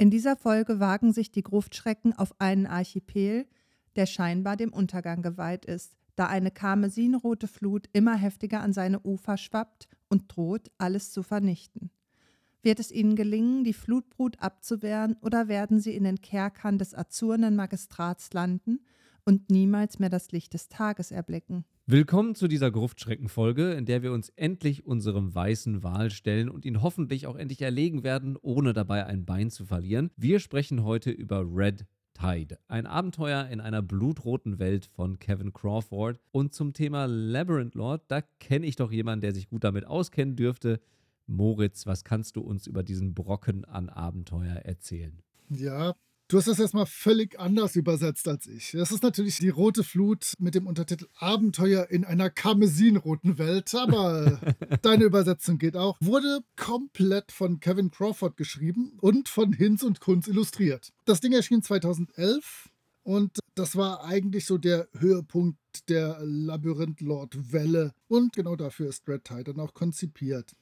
In dieser Folge wagen sich die Gruftschrecken auf einen Archipel, der scheinbar dem Untergang geweiht ist, da eine karmesinrote Flut immer heftiger an seine Ufer schwappt und droht, alles zu vernichten. Wird es ihnen gelingen, die Flutbrut abzuwehren, oder werden sie in den Kerkern des azurnen Magistrats landen und niemals mehr das Licht des Tages erblicken? Willkommen zu dieser Gruftschreckenfolge, in der wir uns endlich unserem weißen Wal stellen und ihn hoffentlich auch endlich erlegen werden, ohne dabei ein Bein zu verlieren. Wir sprechen heute über Red Tide, ein Abenteuer in einer blutroten Welt von Kevin Crawford. Und zum Thema Labyrinth Lord, da kenne ich doch jemanden, der sich gut damit auskennen dürfte. Moritz, was kannst du uns über diesen Brocken an Abenteuer erzählen? Ja, Du hast das erstmal völlig anders übersetzt als ich. Das ist natürlich die rote Flut mit dem Untertitel Abenteuer in einer karmesinroten Welt, aber deine Übersetzung geht auch. Wurde komplett von Kevin Crawford geschrieben und von Hinz und Kunz illustriert. Das Ding erschien 2011 und das war eigentlich so der Höhepunkt der Labyrinth-Lord-Welle. Und genau dafür ist Red Tide dann auch konzipiert.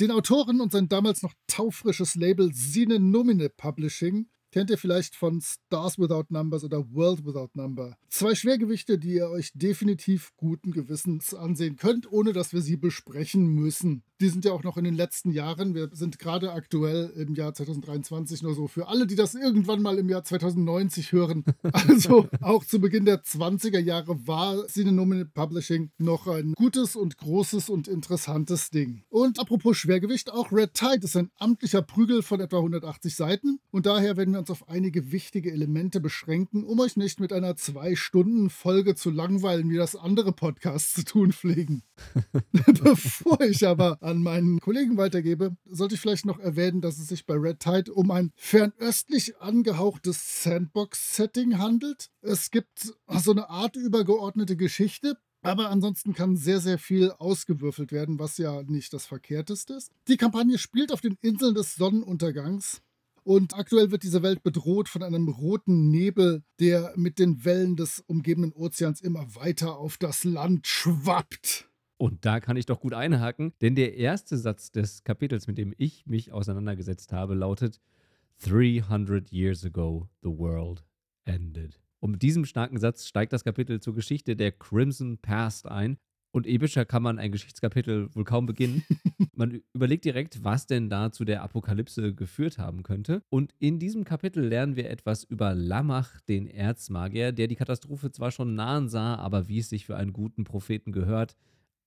Den Autoren und sein damals noch taufrisches Label Sine Nomine Publishing Kennt ihr vielleicht von Stars Without Numbers oder World Without Number? Zwei Schwergewichte, die ihr euch definitiv guten Gewissens ansehen könnt, ohne dass wir sie besprechen müssen. Die sind ja auch noch in den letzten Jahren. Wir sind gerade aktuell im Jahr 2023 nur so für alle, die das irgendwann mal im Jahr 2090 hören. Also auch zu Beginn der 20er Jahre war Cinenomine Publishing noch ein gutes und großes und interessantes Ding. Und apropos Schwergewicht, auch Red Tide ist ein amtlicher Prügel von etwa 180 Seiten und daher werden wir uns auf einige wichtige Elemente beschränken, um euch nicht mit einer Zwei-Stunden-Folge zu langweilen, wie das andere Podcasts zu tun pflegen. Bevor ich aber an meinen Kollegen weitergebe, sollte ich vielleicht noch erwähnen, dass es sich bei Red Tide um ein fernöstlich angehauchtes Sandbox-Setting handelt. Es gibt so eine Art übergeordnete Geschichte, aber ansonsten kann sehr, sehr viel ausgewürfelt werden, was ja nicht das Verkehrteste ist. Die Kampagne spielt auf den Inseln des Sonnenuntergangs und aktuell wird diese Welt bedroht von einem roten Nebel, der mit den Wellen des umgebenden Ozeans immer weiter auf das Land schwappt. Und da kann ich doch gut einhaken, denn der erste Satz des Kapitels, mit dem ich mich auseinandergesetzt habe, lautet 300 years ago the world ended. Und mit diesem starken Satz steigt das Kapitel zur Geschichte der Crimson Past ein. Und epischer kann man ein Geschichtskapitel wohl kaum beginnen. man überlegt direkt, was denn da zu der Apokalypse geführt haben könnte. Und in diesem Kapitel lernen wir etwas über Lamach, den Erzmagier, der die Katastrophe zwar schon nahen sah, aber wie es sich für einen guten Propheten gehört,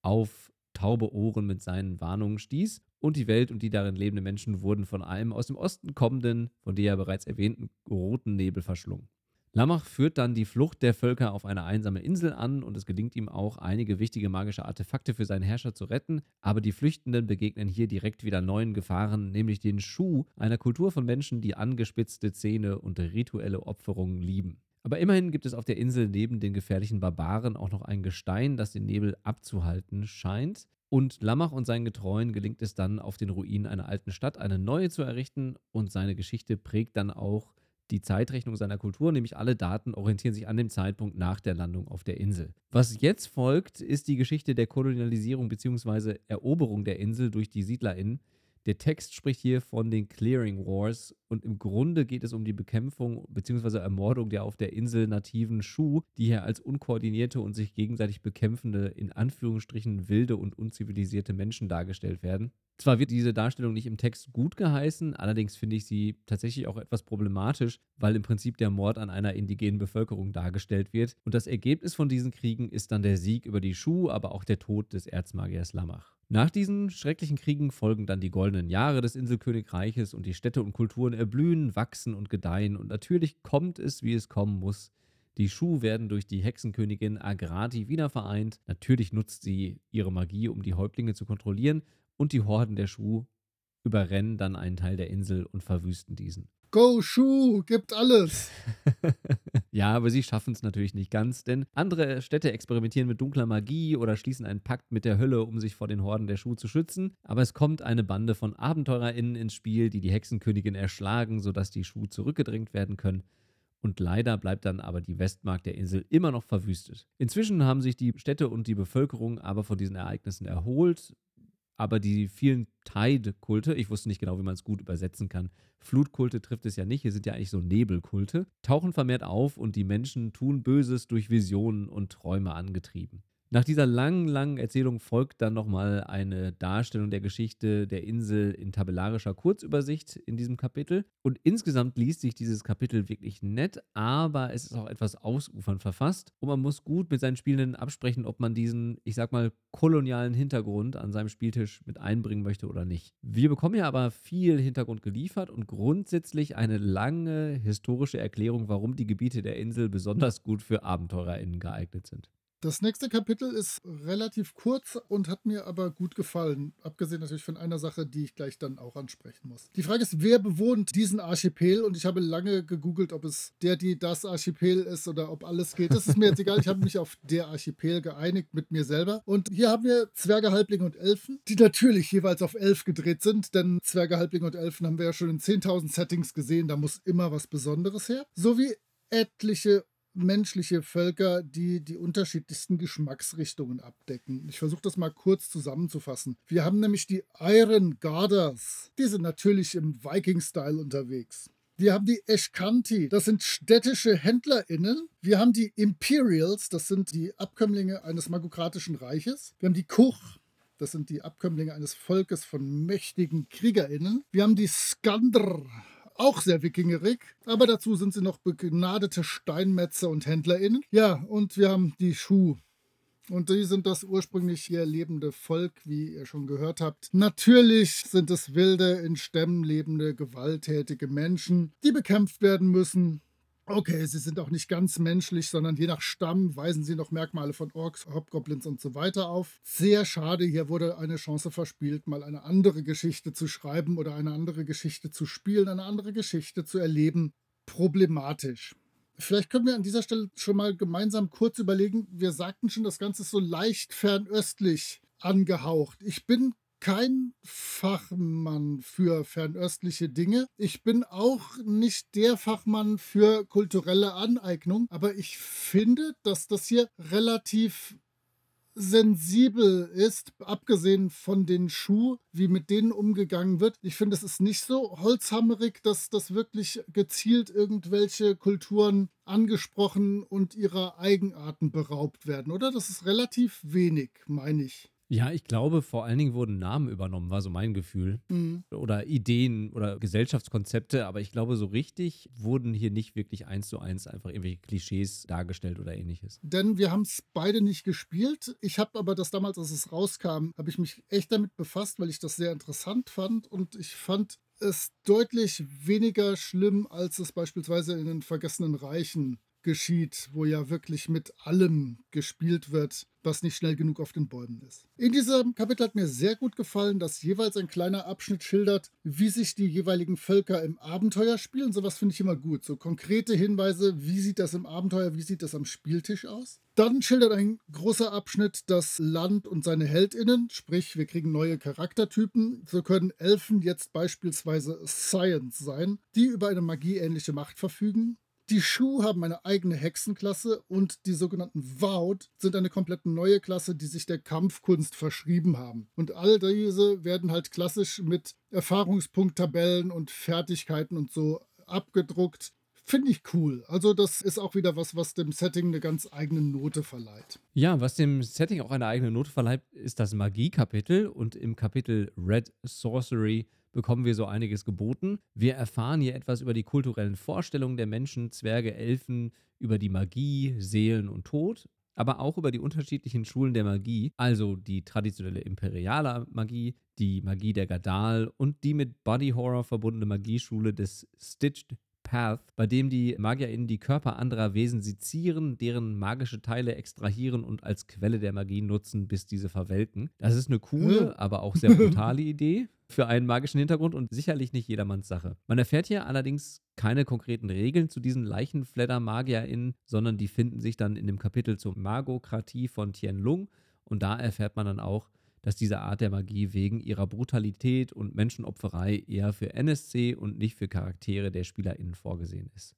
auf taube Ohren mit seinen Warnungen stieß. Und die Welt und die darin lebenden Menschen wurden von einem aus dem Osten kommenden, von der ja bereits erwähnten roten Nebel verschlungen. Lamach führt dann die Flucht der Völker auf eine einsame Insel an und es gelingt ihm auch, einige wichtige magische Artefakte für seinen Herrscher zu retten, aber die Flüchtenden begegnen hier direkt wieder neuen Gefahren, nämlich den Schuh, einer Kultur von Menschen, die angespitzte Zähne und rituelle Opferungen lieben. Aber immerhin gibt es auf der Insel neben den gefährlichen Barbaren auch noch ein Gestein, das den Nebel abzuhalten scheint. Und Lamach und seinen Getreuen gelingt es dann, auf den Ruinen einer alten Stadt eine neue zu errichten und seine Geschichte prägt dann auch die Zeitrechnung seiner Kultur, nämlich alle Daten orientieren sich an dem Zeitpunkt nach der Landung auf der Insel. Was jetzt folgt, ist die Geschichte der Kolonialisierung bzw. Eroberung der Insel durch die SiedlerInnen. Der Text spricht hier von den Clearing Wars und im Grunde geht es um die Bekämpfung bzw. Ermordung der auf der Insel nativen Shu, die hier als unkoordinierte und sich gegenseitig bekämpfende, in Anführungsstrichen wilde und unzivilisierte Menschen dargestellt werden. Zwar wird diese Darstellung nicht im Text gut geheißen, allerdings finde ich sie tatsächlich auch etwas problematisch, weil im Prinzip der Mord an einer indigenen Bevölkerung dargestellt wird. Und das Ergebnis von diesen Kriegen ist dann der Sieg über die Schuh, aber auch der Tod des Erzmagiers Lamach. Nach diesen schrecklichen Kriegen folgen dann die goldenen Jahre des Inselkönigreiches und die Städte und Kulturen erblühen, wachsen und gedeihen. Und natürlich kommt es, wie es kommen muss. Die Schuh werden durch die Hexenkönigin Agrati wieder vereint. Natürlich nutzt sie ihre Magie, um die Häuptlinge zu kontrollieren und die Horden der Schuh überrennen dann einen Teil der Insel und verwüsten diesen. Go, Schuh, gibt alles. ja, aber sie schaffen es natürlich nicht ganz, denn andere Städte experimentieren mit dunkler Magie oder schließen einen Pakt mit der Hölle, um sich vor den Horden der Schuh zu schützen. Aber es kommt eine Bande von AbenteurerInnen ins Spiel, die die Hexenkönigin erschlagen, sodass die Schuh zurückgedrängt werden können. Und leider bleibt dann aber die Westmark der Insel immer noch verwüstet. Inzwischen haben sich die Städte und die Bevölkerung aber von diesen Ereignissen erholt aber die vielen Tide-Kulte, ich wusste nicht genau, wie man es gut übersetzen kann. Flutkulte trifft es ja nicht, hier sind ja eigentlich so Nebelkulte, tauchen vermehrt auf und die Menschen tun Böses durch Visionen und Träume angetrieben. Nach dieser langen, langen Erzählung folgt dann nochmal eine Darstellung der Geschichte der Insel in tabellarischer Kurzübersicht in diesem Kapitel. Und insgesamt liest sich dieses Kapitel wirklich nett, aber es ist auch etwas ausufernd verfasst. Und man muss gut mit seinen Spielenden absprechen, ob man diesen, ich sag mal, kolonialen Hintergrund an seinem Spieltisch mit einbringen möchte oder nicht. Wir bekommen ja aber viel Hintergrund geliefert und grundsätzlich eine lange historische Erklärung, warum die Gebiete der Insel besonders gut für AbenteurerInnen geeignet sind. Das nächste Kapitel ist relativ kurz und hat mir aber gut gefallen. Abgesehen natürlich von einer Sache, die ich gleich dann auch ansprechen muss. Die Frage ist, wer bewohnt diesen Archipel? Und ich habe lange gegoogelt, ob es der, die, das Archipel ist oder ob alles geht. Das ist mir jetzt egal. Ich habe mich auf der Archipel geeinigt mit mir selber. Und hier haben wir Zwerge, Halblinge und Elfen, die natürlich jeweils auf elf gedreht sind, denn Zwerge, Halblinge und Elfen haben wir ja schon in 10.000 Settings gesehen. Da muss immer was Besonderes her. Sowie etliche menschliche Völker, die die unterschiedlichsten Geschmacksrichtungen abdecken. Ich versuche das mal kurz zusammenzufassen. Wir haben nämlich die Iron Gardas. Die sind natürlich im Viking-Style unterwegs. Wir haben die Eshkanti, das sind städtische HändlerInnen. Wir haben die Imperials, das sind die Abkömmlinge eines magokratischen Reiches. Wir haben die Kuch, das sind die Abkömmlinge eines Volkes von mächtigen KriegerInnen. Wir haben die Skandr, auch sehr wikingerig, aber dazu sind sie noch begnadete Steinmetzer und HändlerInnen. Ja, und wir haben die Schuh. Und die sind das ursprünglich hier lebende Volk, wie ihr schon gehört habt. Natürlich sind es wilde, in Stämmen lebende, gewalttätige Menschen, die bekämpft werden müssen. Okay, sie sind auch nicht ganz menschlich, sondern je nach Stamm weisen sie noch Merkmale von Orks, Hobgoblins und so weiter auf. Sehr schade, hier wurde eine Chance verspielt, mal eine andere Geschichte zu schreiben oder eine andere Geschichte zu spielen, eine andere Geschichte zu erleben. Problematisch. Vielleicht können wir an dieser Stelle schon mal gemeinsam kurz überlegen. Wir sagten schon, das Ganze ist so leicht fernöstlich angehaucht. Ich bin kein Fachmann für fernöstliche Dinge. Ich bin auch nicht der Fachmann für kulturelle Aneignung, aber ich finde, dass das hier relativ sensibel ist, abgesehen von den Schuh, wie mit denen umgegangen wird. Ich finde, es ist nicht so holzhammerig, dass das wirklich gezielt irgendwelche Kulturen angesprochen und ihrer Eigenarten beraubt werden, oder? Das ist relativ wenig, meine ich. Ja, ich glaube, vor allen Dingen wurden Namen übernommen, war so mein Gefühl. Mhm. Oder Ideen oder Gesellschaftskonzepte, aber ich glaube, so richtig wurden hier nicht wirklich eins zu eins einfach irgendwelche Klischees dargestellt oder ähnliches. Denn wir haben es beide nicht gespielt. Ich habe aber das damals, als es rauskam, habe ich mich echt damit befasst, weil ich das sehr interessant fand und ich fand es deutlich weniger schlimm, als es beispielsweise in den Vergessenen Reichen geschieht, wo ja wirklich mit allem gespielt wird, was nicht schnell genug auf den Bäumen ist. In diesem Kapitel hat mir sehr gut gefallen, dass jeweils ein kleiner Abschnitt schildert, wie sich die jeweiligen Völker im Abenteuer spielen. Sowas finde ich immer gut. So konkrete Hinweise, wie sieht das im Abenteuer, wie sieht das am Spieltisch aus. Dann schildert ein großer Abschnitt das Land und seine HeldInnen, sprich, wir kriegen neue Charaktertypen. So können Elfen jetzt beispielsweise Science sein, die über eine magieähnliche Macht verfügen. Die Schuh haben eine eigene Hexenklasse und die sogenannten Vaud sind eine komplett neue Klasse, die sich der Kampfkunst verschrieben haben. Und all diese werden halt klassisch mit Erfahrungspunkttabellen und Fertigkeiten und so abgedruckt. Finde ich cool. Also, das ist auch wieder was, was dem Setting eine ganz eigene Note verleiht. Ja, was dem Setting auch eine eigene Note verleiht, ist das Magie-Kapitel. Und im Kapitel Red Sorcery bekommen wir so einiges geboten. Wir erfahren hier etwas über die kulturellen Vorstellungen der Menschen, Zwerge, Elfen, über die Magie, Seelen und Tod, aber auch über die unterschiedlichen Schulen der Magie, also die traditionelle imperiale Magie, die Magie der Gadal und die mit Body Horror verbundene Magieschule des Stitched Path, bei dem die MagierInnen die Körper anderer Wesen sezieren, deren magische Teile extrahieren und als Quelle der Magie nutzen, bis diese verwelken. Das ist eine coole, aber auch sehr brutale Idee für einen magischen Hintergrund und sicherlich nicht jedermanns Sache. Man erfährt hier allerdings keine konkreten Regeln zu diesen Leichenfledder-MagierInnen, sondern die finden sich dann in dem Kapitel zur Magokratie von Tianlung und da erfährt man dann auch, dass diese Art der Magie wegen ihrer Brutalität und Menschenopferei eher für NSC und nicht für Charaktere der SpielerInnen vorgesehen ist.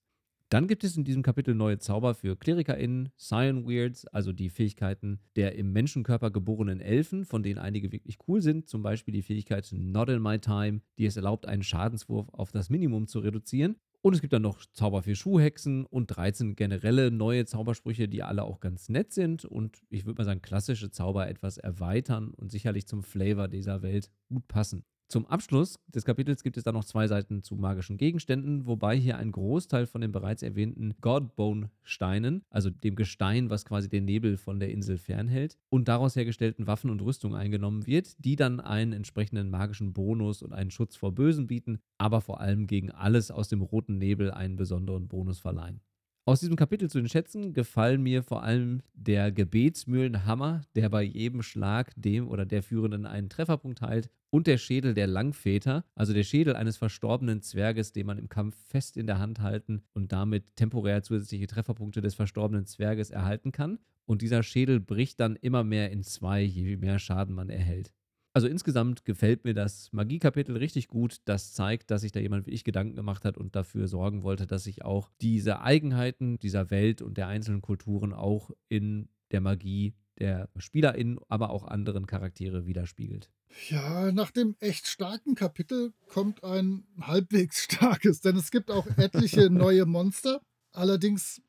Dann gibt es in diesem Kapitel neue Zauber für KlerikerInnen, Scion Weirds, also die Fähigkeiten der im Menschenkörper geborenen Elfen, von denen einige wirklich cool sind. Zum Beispiel die Fähigkeit Not in My Time, die es erlaubt, einen Schadenswurf auf das Minimum zu reduzieren. Und es gibt dann noch Zauber für Schuhhexen und 13 generelle neue Zaubersprüche, die alle auch ganz nett sind und ich würde mal sagen, klassische Zauber etwas erweitern und sicherlich zum Flavor dieser Welt gut passen. Zum Abschluss des Kapitels gibt es dann noch zwei Seiten zu magischen Gegenständen, wobei hier ein Großteil von den bereits erwähnten Godbone-Steinen, also dem Gestein, was quasi den Nebel von der Insel fernhält, und daraus hergestellten Waffen und Rüstung eingenommen wird, die dann einen entsprechenden magischen Bonus und einen Schutz vor Bösen bieten, aber vor allem gegen alles aus dem roten Nebel einen besonderen Bonus verleihen. Aus diesem Kapitel zu den Schätzen gefallen mir vor allem der Gebetsmühlenhammer, der bei jedem Schlag dem oder der Führenden einen Trefferpunkt heilt, und der Schädel der Langväter, also der Schädel eines verstorbenen Zwerges, den man im Kampf fest in der Hand halten und damit temporär zusätzliche Trefferpunkte des verstorbenen Zwerges erhalten kann. Und dieser Schädel bricht dann immer mehr in zwei, je mehr Schaden man erhält. Also insgesamt gefällt mir das Magie-Kapitel richtig gut. Das zeigt, dass sich da jemand wie ich Gedanken gemacht hat und dafür sorgen wollte, dass sich auch diese Eigenheiten dieser Welt und der einzelnen Kulturen auch in der Magie der SpielerInnen, aber auch anderen Charaktere widerspiegelt. Ja, nach dem echt starken Kapitel kommt ein halbwegs starkes, denn es gibt auch etliche neue Monster. Allerdings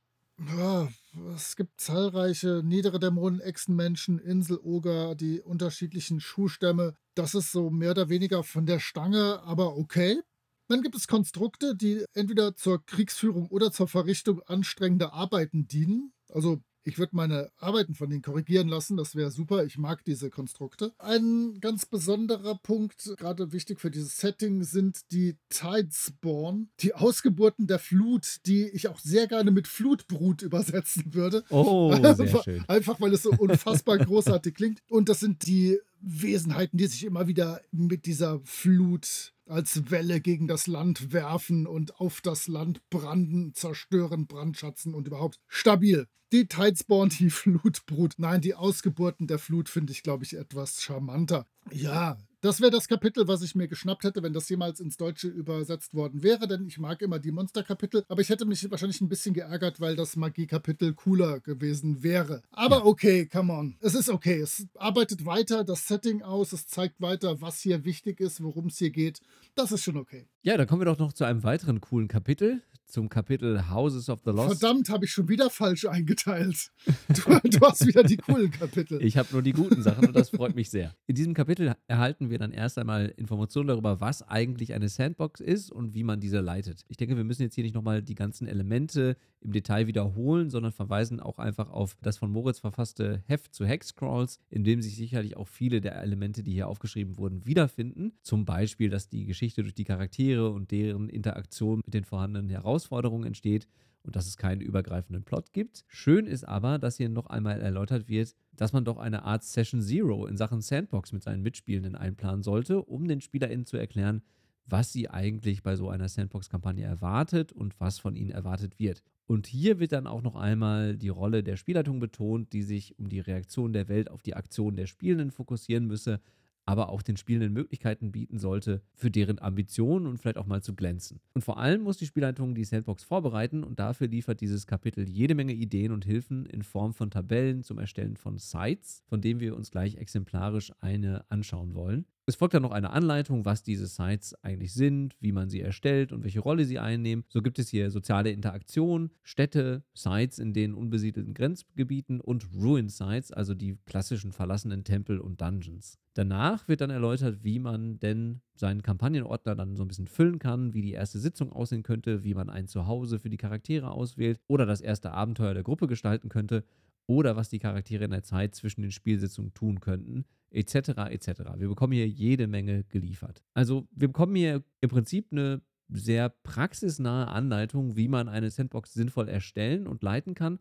ja, es gibt zahlreiche niedere Dämonen, Echsenmenschen, Inseloger, die unterschiedlichen Schuhstämme. Das ist so mehr oder weniger von der Stange, aber okay. Dann gibt es Konstrukte, die entweder zur Kriegsführung oder zur Verrichtung anstrengender Arbeiten dienen. Also ich würde meine Arbeiten von denen korrigieren lassen, das wäre super. Ich mag diese Konstrukte. Ein ganz besonderer Punkt, gerade wichtig für dieses Setting, sind die Tidespawn, die Ausgeburten der Flut, die ich auch sehr gerne mit Flutbrut übersetzen würde. Oh, sehr schön. einfach weil es so unfassbar großartig klingt. Und das sind die Wesenheiten, die sich immer wieder mit dieser Flut als Welle gegen das Land werfen und auf das Land branden, zerstören, brandschatzen und überhaupt stabil. Die Tidespawn, die Flutbrut. Nein, die Ausgeburten der Flut finde ich, glaube ich, etwas charmanter. Ja, das wäre das Kapitel, was ich mir geschnappt hätte, wenn das jemals ins Deutsche übersetzt worden wäre, denn ich mag immer die Monsterkapitel, aber ich hätte mich wahrscheinlich ein bisschen geärgert, weil das Magie-Kapitel cooler gewesen wäre. Aber okay, come on. Es ist okay. Es arbeitet weiter das Setting aus, es zeigt weiter, was hier wichtig ist, worum es hier geht. Das ist schon okay. Ja, dann kommen wir doch noch zu einem weiteren coolen Kapitel, zum Kapitel Houses of the Lost. Verdammt, habe ich schon wieder falsch eingeteilt. Du, du hast wieder die coolen Kapitel. Ich habe nur die guten Sachen und das freut mich sehr. In diesem Kapitel erhalten wir dann erst einmal Informationen darüber, was eigentlich eine Sandbox ist und wie man diese leitet. Ich denke, wir müssen jetzt hier nicht nochmal die ganzen Elemente im Detail wiederholen, sondern verweisen auch einfach auf das von Moritz verfasste Heft zu Hexcrawls, in dem sich sicherlich auch viele der Elemente, die hier aufgeschrieben wurden, wiederfinden. Zum Beispiel, dass die Geschichte durch die Charaktere und deren Interaktion mit den vorhandenen Herausforderungen entsteht und dass es keinen übergreifenden Plot gibt. Schön ist aber, dass hier noch einmal erläutert wird, dass man doch eine Art Session Zero in Sachen Sandbox mit seinen Mitspielenden einplanen sollte, um den SpielerInnen zu erklären, was sie eigentlich bei so einer Sandbox-Kampagne erwartet und was von ihnen erwartet wird. Und hier wird dann auch noch einmal die Rolle der Spielleitung betont, die sich um die Reaktion der Welt auf die Aktion der Spielenden fokussieren müsse, aber auch den Spielenden Möglichkeiten bieten sollte, für deren Ambitionen und vielleicht auch mal zu glänzen. Und vor allem muss die Spielleitung die Sandbox vorbereiten und dafür liefert dieses Kapitel jede Menge Ideen und Hilfen in Form von Tabellen zum Erstellen von Sites, von denen wir uns gleich exemplarisch eine anschauen wollen. Es folgt dann noch eine Anleitung, was diese Sites eigentlich sind, wie man sie erstellt und welche Rolle sie einnehmen. So gibt es hier soziale Interaktion, Städte, Sites in den unbesiedelten Grenzgebieten und Ruin Sites, also die klassischen verlassenen Tempel und Dungeons. Danach wird dann erläutert, wie man denn seinen Kampagnenordner dann so ein bisschen füllen kann, wie die erste Sitzung aussehen könnte, wie man ein Zuhause für die Charaktere auswählt oder das erste Abenteuer der Gruppe gestalten könnte oder was die Charaktere in der Zeit zwischen den Spielsitzungen tun könnten, etc. etc. Wir bekommen hier jede Menge geliefert. Also wir bekommen hier im Prinzip eine sehr praxisnahe Anleitung, wie man eine Sandbox sinnvoll erstellen und leiten kann.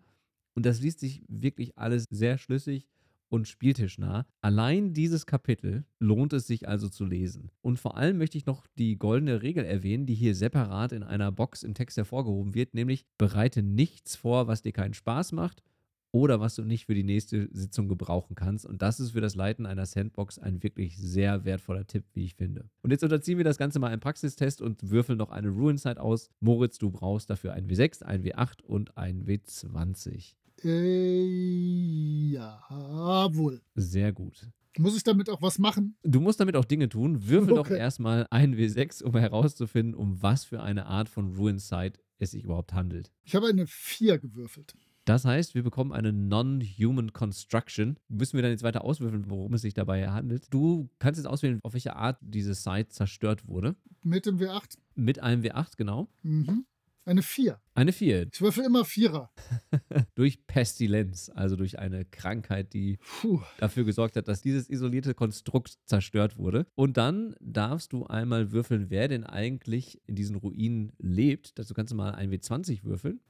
Und das liest sich wirklich alles sehr schlüssig und spieltischnah. Allein dieses Kapitel lohnt es sich also zu lesen. Und vor allem möchte ich noch die goldene Regel erwähnen, die hier separat in einer Box im Text hervorgehoben wird, nämlich bereite nichts vor, was dir keinen Spaß macht oder was du nicht für die nächste Sitzung gebrauchen kannst. Und das ist für das Leiten einer Sandbox ein wirklich sehr wertvoller Tipp, wie ich finde. Und jetzt unterziehen wir das Ganze mal im Praxistest und würfeln noch eine Ruinside aus. Moritz, du brauchst dafür ein W6, ein W8 und ein W20. Äh, jawohl. Sehr gut. Muss ich damit auch was machen? Du musst damit auch Dinge tun. Würfel doch Okay. erstmal ein W6, um herauszufinden, um was für eine Art von Ruinside es sich überhaupt handelt. Ich habe eine 4 gewürfelt. Das heißt, wir bekommen eine Non-Human Construction. Müssen wir dann jetzt weiter auswürfeln, worum es sich dabei handelt. Du kannst jetzt auswählen, auf welche Art diese Site zerstört wurde. Mit dem W8. Mit einem W8, genau. Mhm. Eine 4. Eine 4. Ich würfel immer Vierer. Durch Pestilenz, also durch eine Krankheit, die Puh. dafür gesorgt hat, dass dieses isolierte Konstrukt zerstört wurde. Und dann darfst du einmal würfeln, wer denn eigentlich in diesen Ruinen lebt. Dazu kannst du mal ein W20 würfeln.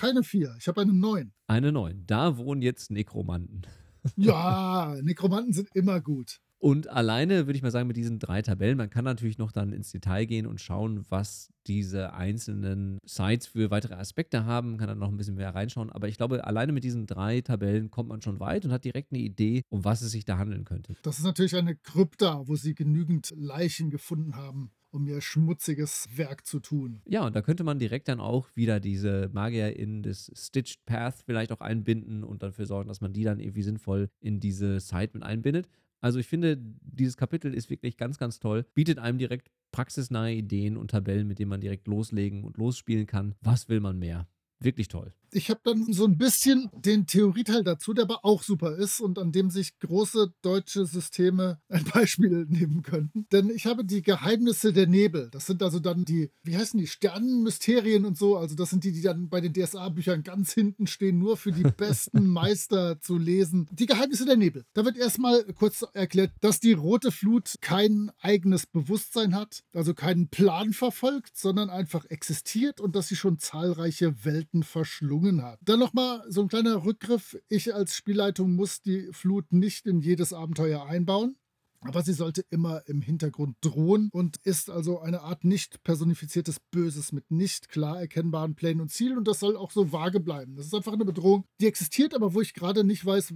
Keine 4. Ich habe eine 9. Eine 9. Da wohnen jetzt Nekromanten. Ja, Nekromanten sind immer gut. Und alleine würde ich mal sagen, mit diesen drei Tabellen, man kann natürlich noch dann ins Detail gehen und schauen, was diese einzelnen Sites für weitere Aspekte haben, kann dann noch ein bisschen mehr reinschauen. Aber ich glaube, alleine mit diesen drei Tabellen kommt man schon weit und hat direkt eine Idee, um was es sich da handeln könnte. Das ist natürlich eine Krypta, wo sie genügend Leichen gefunden haben, um ihr schmutziges Werk zu tun. Ja, und da könnte man direkt dann auch wieder diese Magier in das Stitched Path vielleicht auch einbinden und dafür sorgen, dass man die dann irgendwie sinnvoll in diese Site mit einbindet. Also ich finde, dieses Kapitel ist wirklich ganz, ganz toll. Bietet einem direkt praxisnahe Ideen und Tabellen, mit denen man direkt loslegen und losspielen kann. Was will man mehr? Wirklich toll. Ich habe dann so ein bisschen den Theorieteil dazu, der aber auch super ist und an dem sich große deutsche Systeme ein Beispiel nehmen könnten. Denn ich habe die Geheimnisse der Nebel. Das sind also dann die, wie heißen die, Sternenmysterien und so. Also das sind die, die dann bei den DSA-Büchern ganz hinten stehen, nur für die besten Meister zu lesen. Die Geheimnisse der Nebel. Da wird erstmal kurz erklärt, dass die rote Flut kein eigenes Bewusstsein hat, also keinen Plan verfolgt, sondern einfach existiert und dass sie schon zahlreiche Welten verschlungen hat. Dann nochmal so ein kleiner Rückgriff. Ich als Spielleitung muss die Flut nicht in jedes Abenteuer einbauen. Aber sie sollte immer im Hintergrund drohen und ist also eine Art nicht personifiziertes Böses mit nicht klar erkennbaren Plänen und Zielen und das soll auch so vage bleiben. Das ist einfach eine Bedrohung, die existiert, aber wo ich gerade nicht weiß,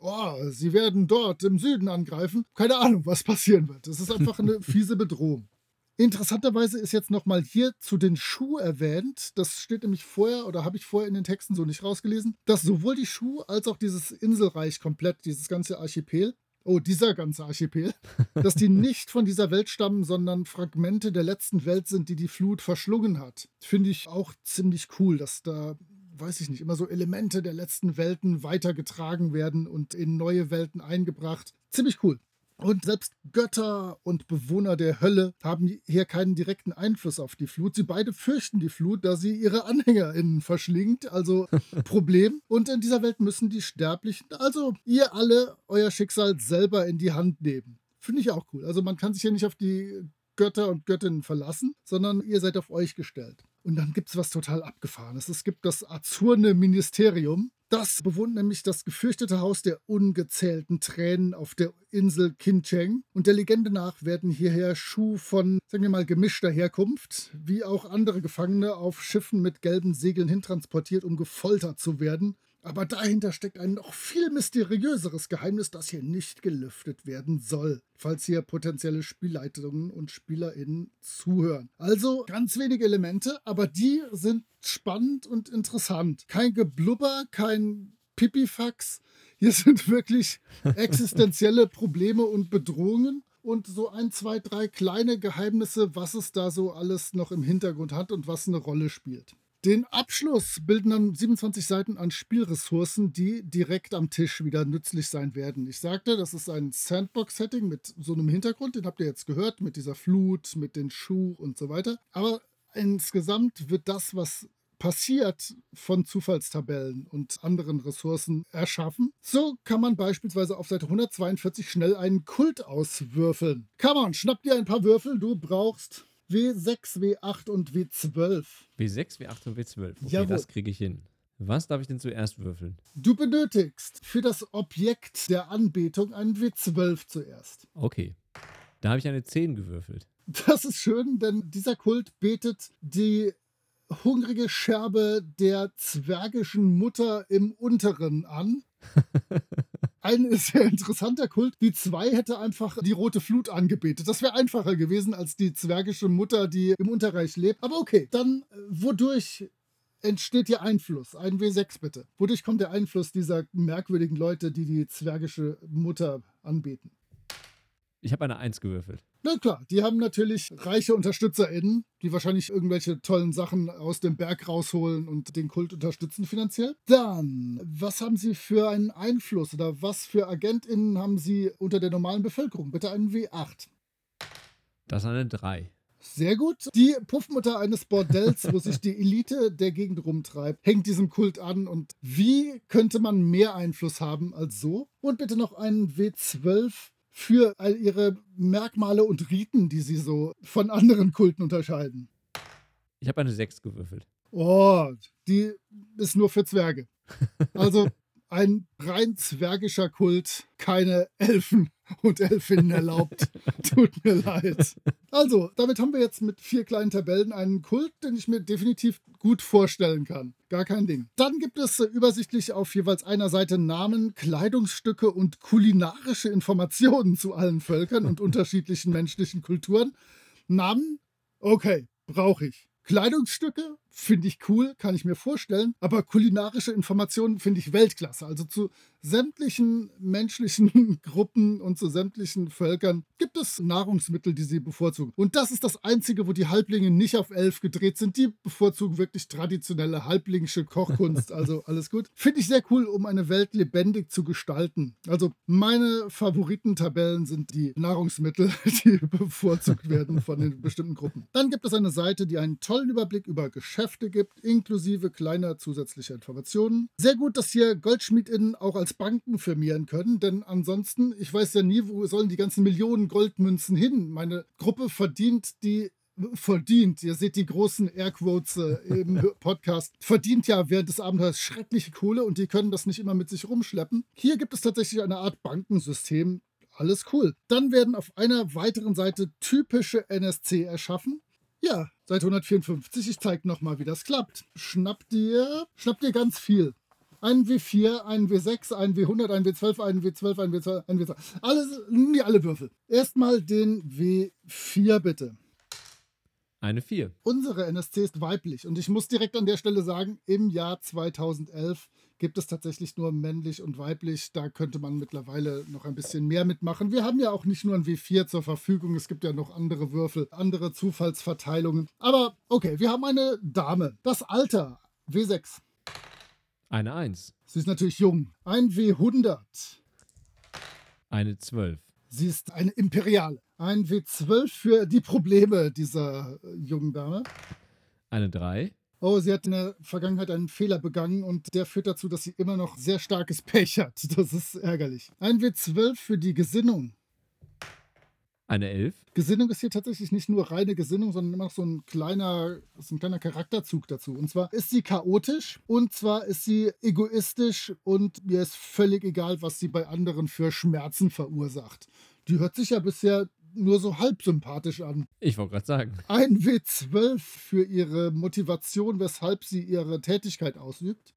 oh, sie werden dort im Süden angreifen. Keine Ahnung, was passieren wird. Das ist einfach eine fiese Bedrohung. Interessanterweise ist jetzt nochmal hier zu den Schuh erwähnt. Das steht nämlich vorher oder habe ich vorher in den Texten so nicht rausgelesen, dass sowohl die Schuh als auch dieses Inselreich komplett, dieses ganze Archipel, oh, dieser ganze Archipel, dass die nicht von dieser Welt stammen, sondern Fragmente der letzten Welt sind, die die Flut verschlungen hat. Finde ich auch ziemlich cool, dass da, weiß ich nicht, immer so Elemente der letzten Welten weitergetragen werden und in neue Welten eingebracht. Ziemlich cool. Und selbst Götter und Bewohner der Hölle haben hier keinen direkten Einfluss auf die Flut. Sie beide fürchten die Flut, da sie ihre AnhängerInnen verschlingt. Also Problem. Und in dieser Welt müssen die Sterblichen, also ihr alle, euer Schicksal selber in die Hand nehmen. Finde ich auch cool. Also man kann sich hier nicht auf die Götter und Göttinnen verlassen, sondern ihr seid auf euch gestellt. Und dann gibt es was total Abgefahrenes. Es gibt das Azurne Ministerium. Das bewohnt nämlich das gefürchtete Haus der ungezählten Tränen auf der Insel Kincheng. Und der Legende nach werden hierher Schuh von, sagen wir mal, gemischter Herkunft, wie auch andere Gefangene auf Schiffen mit gelben Segeln hintransportiert, um gefoltert zu werden. Aber dahinter steckt ein noch viel mysteriöseres Geheimnis, das hier nicht gelüftet werden soll, falls hier potenzielle Spielleitungen und SpielerInnen zuhören. Also ganz wenige Elemente, aber die sind spannend und interessant. Kein Geblubber, kein Pipifax. Hier sind wirklich existenzielle Probleme und Bedrohungen und so ein, zwei, drei kleine Geheimnisse, was es da so alles noch im Hintergrund hat und was eine Rolle spielt. Den Abschluss bilden dann 27 Seiten an Spielressourcen, die direkt am Tisch wieder nützlich sein werden. Ich sagte, das ist ein Sandbox-Setting mit so einem Hintergrund, den habt ihr jetzt gehört, mit dieser Flut, mit den Schuh und so weiter. Aber insgesamt wird das, was passiert, von Zufallstabellen und anderen Ressourcen erschaffen. So kann man beispielsweise auf Seite 142 schnell einen Kult auswürfeln. Come on, schnapp dir ein paar Würfel, du brauchst W6, W8 und W12. W6, W8 und W12. Okay, Jawohl. das kriege ich hin. Was darf ich denn zuerst würfeln? Du benötigst für das Objekt der Anbetung einen W12 zuerst. Okay. Da habe ich eine 10 gewürfelt. Das ist schön, denn dieser Kult betet die hungrige Scherbe der zwergischen Mutter im Unteren an. Ein sehr interessanter Kult. Die zwei hätte einfach die rote Flut angebetet. Das wäre einfacher gewesen als die zwergische Mutter, die im Unterreich lebt. Aber okay, dann äh, wodurch entsteht hier Einfluss? Ein W6 bitte. Wodurch kommt der Einfluss dieser merkwürdigen Leute, die die zwergische Mutter anbeten? Ich habe eine 1 gewürfelt. Na klar, die haben natürlich reiche UnterstützerInnen, die wahrscheinlich irgendwelche tollen Sachen aus dem Berg rausholen und den Kult unterstützen finanziell. Dann, was haben sie für einen Einfluss oder was für AgentInnen haben sie unter der normalen Bevölkerung? Bitte einen W8. Das ist eine 3. Sehr gut. Die Puffmutter eines Bordells, wo sich die Elite der Gegend rumtreibt, hängt diesem Kult an. Und wie könnte man mehr Einfluss haben als so? Und bitte noch einen W12 für all ihre Merkmale und Riten, die sie so von anderen Kulten unterscheiden. Ich habe eine 6 gewürfelt. Oh, die ist nur für Zwerge. Also ein rein zwergischer Kult, keine Elfen und Elfinnen erlaubt. Tut mir leid. Also, damit haben wir jetzt mit vier kleinen Tabellen einen Kult, den ich mir definitiv gut vorstellen kann. Gar kein Ding. Dann gibt es übersichtlich auf jeweils einer Seite Namen, Kleidungsstücke und kulinarische Informationen zu allen Völkern und unterschiedlichen menschlichen Kulturen. Namen? Okay, brauche ich. Kleidungsstücke finde ich cool, kann ich mir vorstellen, aber kulinarische Informationen finde ich Weltklasse. Also zu sämtlichen menschlichen Gruppen und zu sämtlichen Völkern gibt es Nahrungsmittel, die sie bevorzugen. Und das ist das Einzige, wo die Halblinge nicht auf elf gedreht sind. Die bevorzugen wirklich traditionelle halblingische Kochkunst. Also alles gut. Finde ich sehr cool, um eine Welt lebendig zu gestalten. Also meine Favoritentabellen sind die Nahrungsmittel, die bevorzugt werden von den bestimmten Gruppen. Dann gibt es eine Seite, die einen tollen Überblick über Geschäfte gibt, inklusive kleiner zusätzlicher Informationen. Sehr gut, dass hier GoldschmiedInnen auch als Banken firmieren können, denn ansonsten, ich weiß ja nie, wo sollen die ganzen Millionen Goldmünzen hin. Meine Gruppe verdient die verdient, ihr seht die großen Airquotes äh, im Podcast, verdient ja während des Abenteuers schreckliche Kohle und die können das nicht immer mit sich rumschleppen. Hier gibt es tatsächlich eine Art Bankensystem. Alles cool. Dann werden auf einer weiteren Seite typische NSC erschaffen. Ja, Seite 154. Ich zeige nochmal, wie das klappt. Schnappt dir, schnappt dir ganz viel. Ein W4, ein W6, ein W100, ein W12, ein W12, ein W12, ein W12. Alles, nimm dir alle Würfel. Erstmal den W4 bitte. Eine 4. Unsere NSC ist weiblich und ich muss direkt an der Stelle sagen, im Jahr 2011 gibt es tatsächlich nur männlich und weiblich. Da könnte man mittlerweile noch ein bisschen mehr mitmachen. Wir haben ja auch nicht nur ein W4 zur Verfügung, es gibt ja noch andere Würfel, andere Zufallsverteilungen. Aber okay, wir haben eine Dame. Das Alter W6. Eine 1. Sie ist natürlich jung. Ein W100. Eine 12. Sie ist eine Imperiale. Ein W12 für die Probleme dieser jungen Dame. Eine 3. Oh, sie hat in der Vergangenheit einen Fehler begangen und der führt dazu, dass sie immer noch sehr starkes Pech hat. Das ist ärgerlich. Ein W12 für die Gesinnung. Eine 11. Gesinnung ist hier tatsächlich nicht nur reine Gesinnung, sondern immer noch so ein kleiner, so ein kleiner Charakterzug dazu. Und zwar ist sie chaotisch und zwar ist sie egoistisch und mir ist völlig egal, was sie bei anderen für Schmerzen verursacht. Die hört sich ja bisher nur so halb sympathisch an. Ich wollte gerade sagen. Ein W12 für ihre Motivation, weshalb sie ihre Tätigkeit ausübt.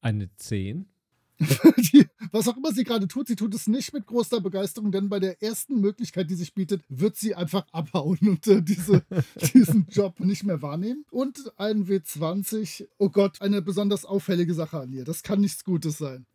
Eine 10. Die, was auch immer sie gerade tut, sie tut es nicht mit großer Begeisterung, denn bei der ersten Möglichkeit, die sich bietet, wird sie einfach abhauen und äh, diese, diesen Job nicht mehr wahrnehmen. Und ein W20, oh Gott, eine besonders auffällige Sache an ihr. Das kann nichts Gutes sein.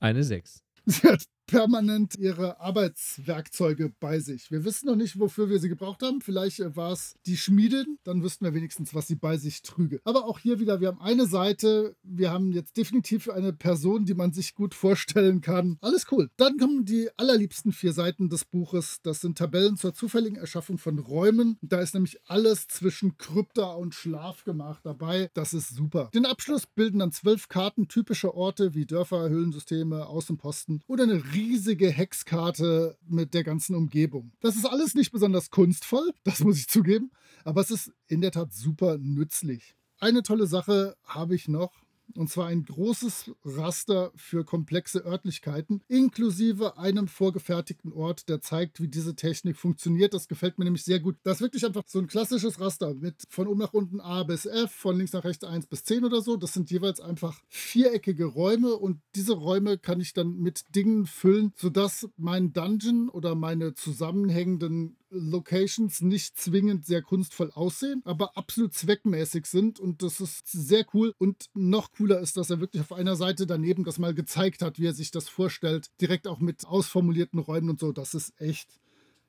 Eine 6. Sie hat permanent ihre Arbeitswerkzeuge bei sich. Wir wissen noch nicht, wofür wir sie gebraucht haben. Vielleicht äh, war es die Schmiedin, dann wüssten wir wenigstens, was sie bei sich trüge. Aber auch hier wieder, wir haben eine Seite, wir haben jetzt definitiv eine Person, die man sich gut vorstellen kann. Alles cool. Dann kommen die allerliebsten vier Seiten des Buches. Das sind Tabellen zur zufälligen Erschaffung von Räumen. Da ist nämlich alles zwischen Krypta und Schlafgemach dabei. Das ist super. Den Abschluss bilden dann zwölf Karten typischer Orte wie Dörfer, Höhlensysteme, Außenposten oder eine riesige Hexkarte mit der ganzen Umgebung. Das ist alles nicht besonders kunstvoll, das muss ich zugeben, aber es ist in der Tat super nützlich. Eine tolle Sache habe ich noch, und zwar ein großes Raster für komplexe Örtlichkeiten, inklusive einem vorgefertigten Ort, der zeigt, wie diese Technik funktioniert. Das gefällt mir nämlich sehr gut. Das ist wirklich einfach so ein klassisches Raster mit von oben nach unten A bis F, von links nach rechts 1 bis 10 oder so. Das sind jeweils einfach viereckige Räume und diese Räume kann ich dann mit Dingen füllen, sodass mein Dungeon oder meine zusammenhängenden Locations nicht zwingend sehr kunstvoll aussehen, aber absolut zweckmäßig sind und das ist sehr cool und noch cooler ist, dass er wirklich auf einer Seite daneben das mal gezeigt hat, wie er sich das vorstellt, direkt auch mit ausformulierten Räumen und so. Das ist echt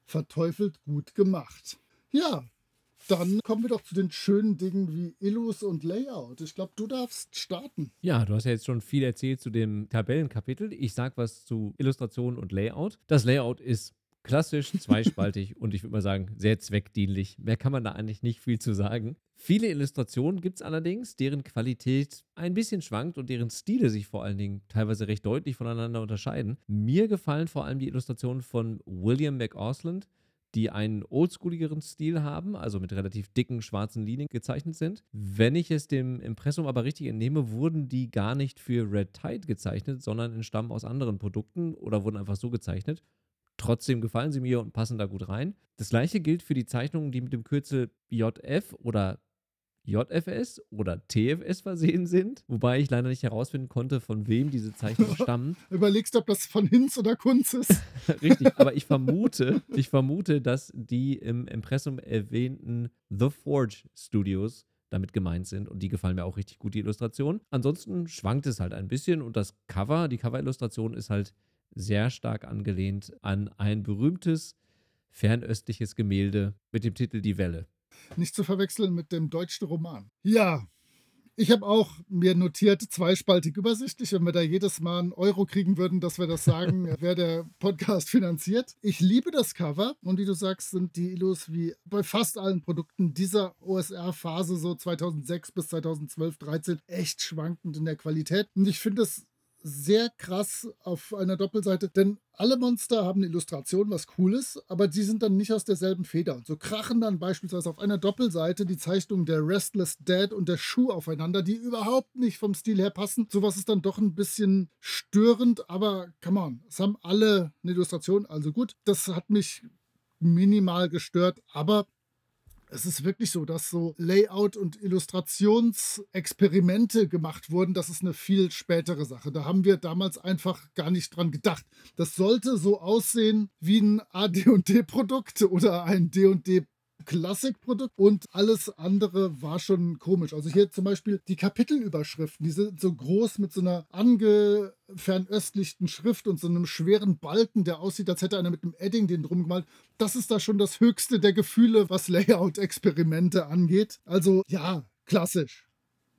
verteufelt gut gemacht. Ja, dann kommen wir doch zu den schönen Dingen wie Illus und Layout. Ich glaube, du darfst starten. Ja, du hast ja jetzt schon viel erzählt zu dem Tabellenkapitel. Ich sag was zu Illustration und Layout. Das Layout ist klassisch, zweispaltig und ich würde mal sagen, sehr zweckdienlich. Mehr kann man da eigentlich nicht viel zu sagen. Viele Illustrationen gibt es allerdings, deren Qualität ein bisschen schwankt und deren Stile sich vor allen Dingen teilweise recht deutlich voneinander unterscheiden. Mir gefallen vor allem die Illustrationen von William McAusland, die einen oldschooligeren Stil haben, also mit relativ dicken schwarzen Linien gezeichnet sind. Wenn ich es dem Impressum aber richtig entnehme, wurden die gar nicht für Red Tide gezeichnet, sondern entstammen aus anderen Produkten oder wurden einfach so gezeichnet. Trotzdem gefallen sie mir und passen da gut rein. Das gleiche gilt für die Zeichnungen, die mit dem Kürzel JF oder JFS oder TFS versehen sind, wobei ich leider nicht herausfinden konnte, von wem diese Zeichnungen stammen. Überlegst du, ob das von Hinz oder Kunz ist? Richtig, aber ich vermute, ich vermute, dass die im Impressum erwähnten The Forge Studios damit gemeint sind und die gefallen mir auch richtig gut, die Illustration. Ansonsten schwankt es halt ein bisschen und das Cover, die Cover-Illustration ist halt sehr stark angelehnt an ein berühmtes fernöstliches Gemälde mit dem Titel Die Welle. Nicht zu verwechseln mit dem deutschen Roman. Ja, ich habe auch mir notiert, zweispaltig übersichtlich. Wenn wir da jedes Mal einen Euro kriegen würden, dass wir das sagen, wer der Podcast finanziert. Ich liebe das Cover und wie du sagst, sind die Illus wie bei fast allen Produkten dieser OSR-Phase, so 2006 bis 2012, 13, echt schwankend in der Qualität. Und ich finde es sehr krass auf einer Doppelseite, denn alle Monster haben eine Illustration, was cool ist, aber die sind dann nicht aus derselben Feder. Und so krachen dann beispielsweise auf einer Doppelseite die Zeichnungen der Restless Dead und der Schuh aufeinander, die überhaupt nicht vom Stil her passen. Sowas ist dann doch ein bisschen störend, aber come on, es haben alle eine Illustration, also gut. Das hat mich minimal gestört, aber es ist wirklich so, dass so Layout- und Illustrationsexperimente gemacht wurden. Das ist eine viel spätere Sache. Da haben wir damals einfach gar nicht dran gedacht. Das sollte so aussehen wie ein AD&D-Produkt oder ein D&D Klassikprodukt und alles andere war schon komisch. Also hier zum Beispiel die Kapitelüberschriften, die sind so groß mit so einer angefernöstlichten Schrift und so einem schweren Balken, der aussieht, als hätte einer mit einem Edding den drum gemalt. Das ist da schon das höchste der Gefühle, was Layout-Experimente angeht. Also ja, klassisch.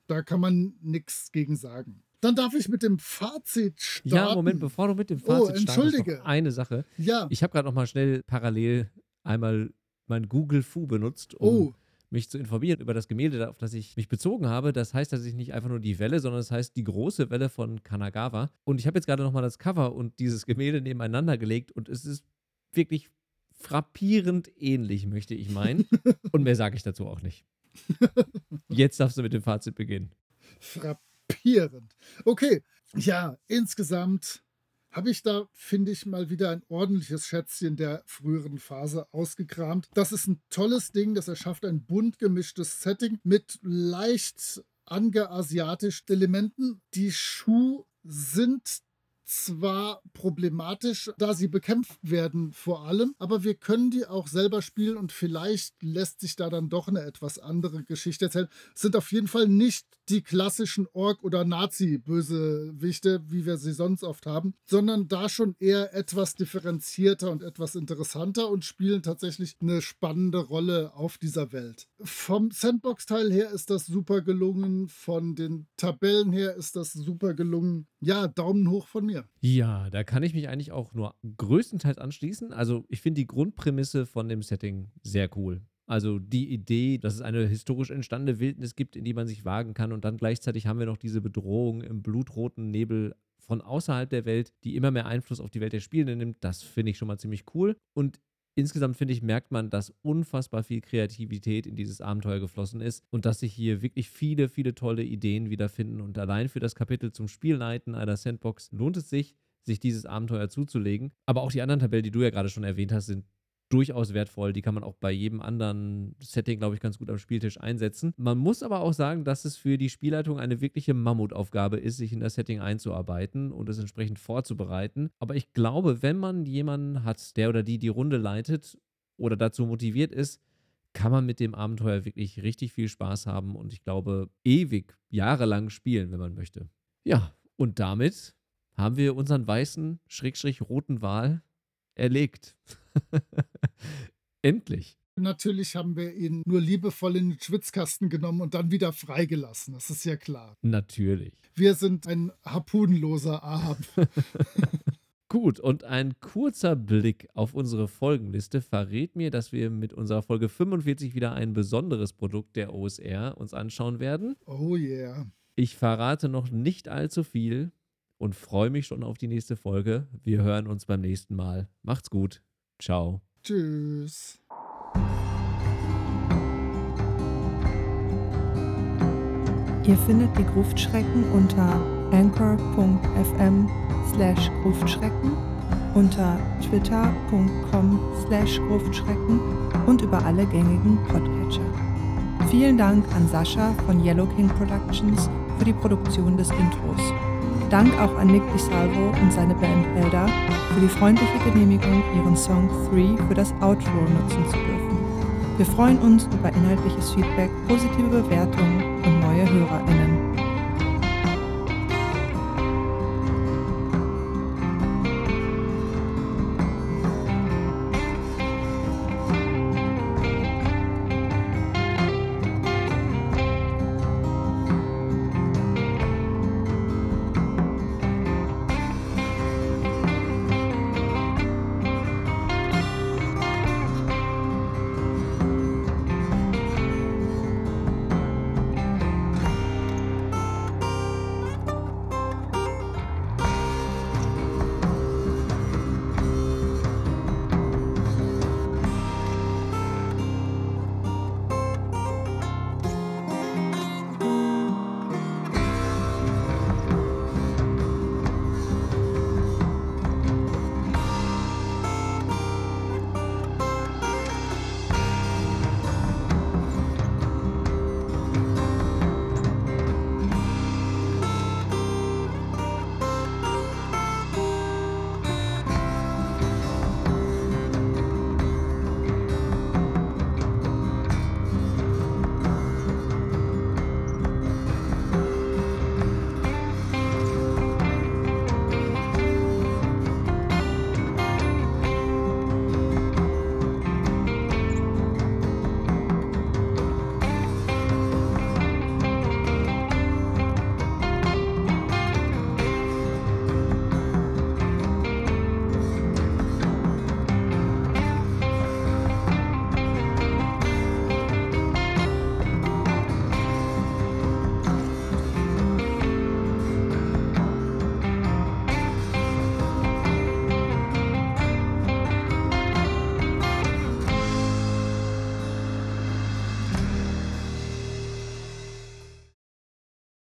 Da kann man nichts gegen sagen. Dann darf ich mit dem Fazit starten. Ja, Moment, bevor du mit dem Fazit oh, entschuldige. startest, eine Sache. Ja. Ich habe gerade noch mal schnell parallel einmal mein Google Fu benutzt, um Oh. mich zu informieren über das Gemälde, auf das ich mich bezogen habe. Das heißt tatsächlich nicht einfach nur die Welle, sondern es das heißt die große Welle von Kanagawa. Und ich habe jetzt gerade nochmal das Cover und dieses Gemälde nebeneinander gelegt und es ist wirklich frappierend ähnlich, möchte ich meinen. und mehr sage ich dazu auch nicht. Jetzt darfst du mit dem Fazit beginnen. frappierend. Okay, ja, insgesamt habe ich da, finde ich, mal wieder ein ordentliches Schätzchen der früheren Phase ausgekramt. Das ist ein tolles Ding, das erschafft ein bunt gemischtes Setting mit leicht angeasiatischen Elementen. Die Schuh sind zwar problematisch, da sie bekämpft werden vor allem, aber wir können die auch selber spielen und vielleicht lässt sich da dann doch eine etwas andere Geschichte erzählen. Es sind auf jeden Fall nicht die klassischen Ork- oder Nazi-Bösewichte, wie wir sie sonst oft haben, sondern da schon eher etwas differenzierter und etwas interessanter und spielen tatsächlich eine spannende Rolle auf dieser Welt. Vom Sandbox-Teil her ist das super gelungen, von den Tabellen her ist das super gelungen. Ja, Daumen hoch von mir. Ja, da kann ich mich eigentlich auch nur größtenteils anschließen. Also ich finde die Grundprämisse von dem Setting sehr cool. Also die Idee, dass es eine historisch entstandene Wildnis gibt, in die man sich wagen kann und dann gleichzeitig haben wir noch diese Bedrohung im blutroten Nebel von außerhalb der Welt, die immer mehr Einfluss auf die Welt der Spielenden nimmt, das finde ich schon mal ziemlich cool. Und insgesamt finde ich, merkt man, dass unfassbar viel Kreativität in dieses Abenteuer geflossen ist und dass sich hier wirklich viele, viele tolle Ideen wiederfinden. Und allein für das Kapitel zum Spielleiten einer Sandbox lohnt es sich, sich dieses Abenteuer zuzulegen. Aber auch die anderen Tabellen, die du ja gerade schon erwähnt hast, sind durchaus wertvoll. Die kann man auch bei jedem anderen Setting, glaube ich, ganz gut am Spieltisch einsetzen. Man muss aber auch sagen, dass es für die Spielleitung eine wirkliche Mammutaufgabe ist, sich in das Setting einzuarbeiten und es entsprechend vorzubereiten. Aber ich glaube, wenn man jemanden hat, der oder die die Runde leitet oder dazu motiviert ist, kann man mit dem Abenteuer wirklich richtig viel Spaß haben und ich glaube, ewig, jahrelang spielen, wenn man möchte. Ja, und damit haben wir unseren weißen, schrägstrich roten Wal erlegt. Endlich. Natürlich haben wir ihn nur liebevoll in den Schwitzkasten genommen und dann wieder freigelassen. Das ist ja klar. Natürlich. Wir sind ein harpunenloser Ahab. Gut, und ein kurzer Blick auf unsere Folgenliste verrät mir, dass wir mit unserer Folge 45 wieder ein besonderes Produkt der OSR uns anschauen werden. Oh yeah. Ich verrate noch nicht allzu viel und freue mich schon auf die nächste Folge. Wir hören uns beim nächsten Mal. Macht's gut. Ciao. Tschüss. Ihr findet die Gruftschrecken unter anchor.fm slash Gruftschrecken, unter twitter.com slash Gruftschrecken und über alle gängigen Podcatcher. Vielen Dank an Sascha von Yellow King Productions für die Produktion des Intros. Dank auch an Nick DiSalvo und seine Band Elder für die freundliche Genehmigung, ihren Song 3 für das Outro nutzen zu dürfen. Wir freuen uns über inhaltliches Feedback, positive Bewertungen und neue HörerInnen.